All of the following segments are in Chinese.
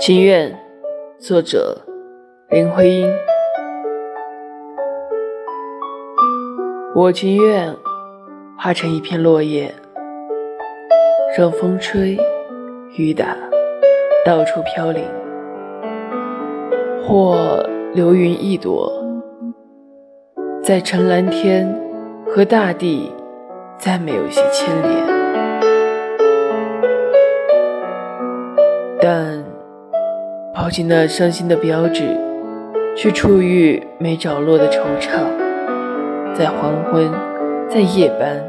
情愿，作者林徽因。我情愿化成一片落叶，让风吹雨打，到处飘零；或流云一朵，在成蓝天和大地再没有些牵连。但抛弃那伤心的标志，去触遇没着落的惆怅，在黄昏，在夜班，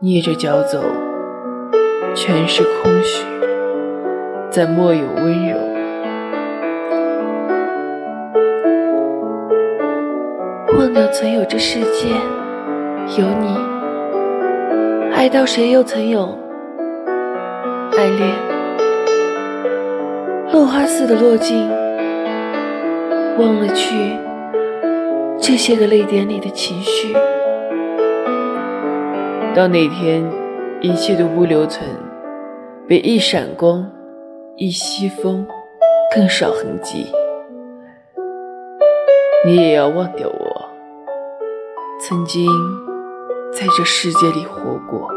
蹑着脚走，全是空虚，再莫有温柔。忘掉曾有这世界，有你，爱到谁又曾有爱恋。落花似的落尽，忘了去这些个泪点里的情绪。到那天，一切都不留存，比一闪光、一西风更少痕迹，你也要忘掉我，曾经在这世界里活过。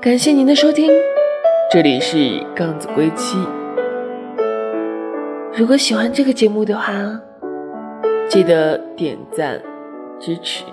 感谢您的收听。这里是杠子归期。如果喜欢这个节目的话，记得点赞支持。